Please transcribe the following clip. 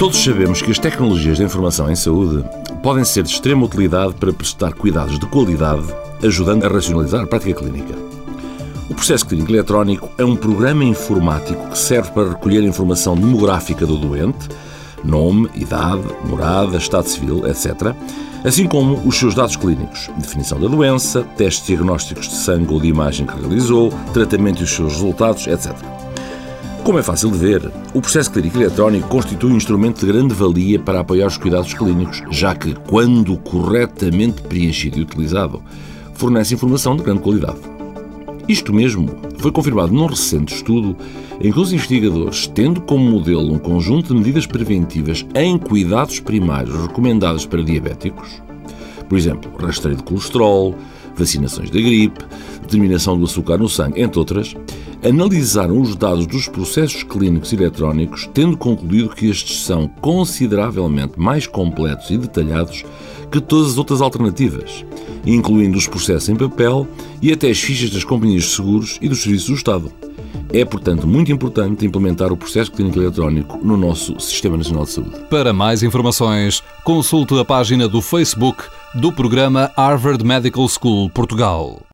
Todos sabemos que as tecnologias de informação em saúde podem ser de extrema utilidade para prestar cuidados de qualidade, ajudando a racionalizar a prática clínica. O processo clínico eletrónico é um programa informático que serve para recolher informação demográfica do doente, nome, idade, morada, estado civil, etc., assim como os seus dados clínicos, definição da doença, testes diagnósticos de sangue ou de imagem que realizou, tratamento e os seus resultados, etc. Como é fácil de ver, o processo clínico eletrónico constitui um instrumento de grande valia para apoiar os cuidados clínicos, já que, quando corretamente preenchido e utilizado, fornece informação de grande qualidade. Isto mesmo foi confirmado num recente estudo em que os investigadores, tendo como modelo um conjunto de medidas preventivas em cuidados primários recomendadas para diabéticos, por exemplo, rastreio de colesterol, vacinações da gripe, determinação do açúcar no sangue, entre outras, analisaram os dados dos processos clínicos eletrónicos, tendo concluído que estes são consideravelmente mais completos e detalhados que todas as outras alternativas, incluindo os processos em papel e até as fichas das companhias de seguros e dos serviços do Estado. É, portanto, muito importante implementar o processo clínico eletrónico no nosso Sistema Nacional de Saúde. Para mais informações, consulte a página do Facebook do programa Harvard Medical School Portugal.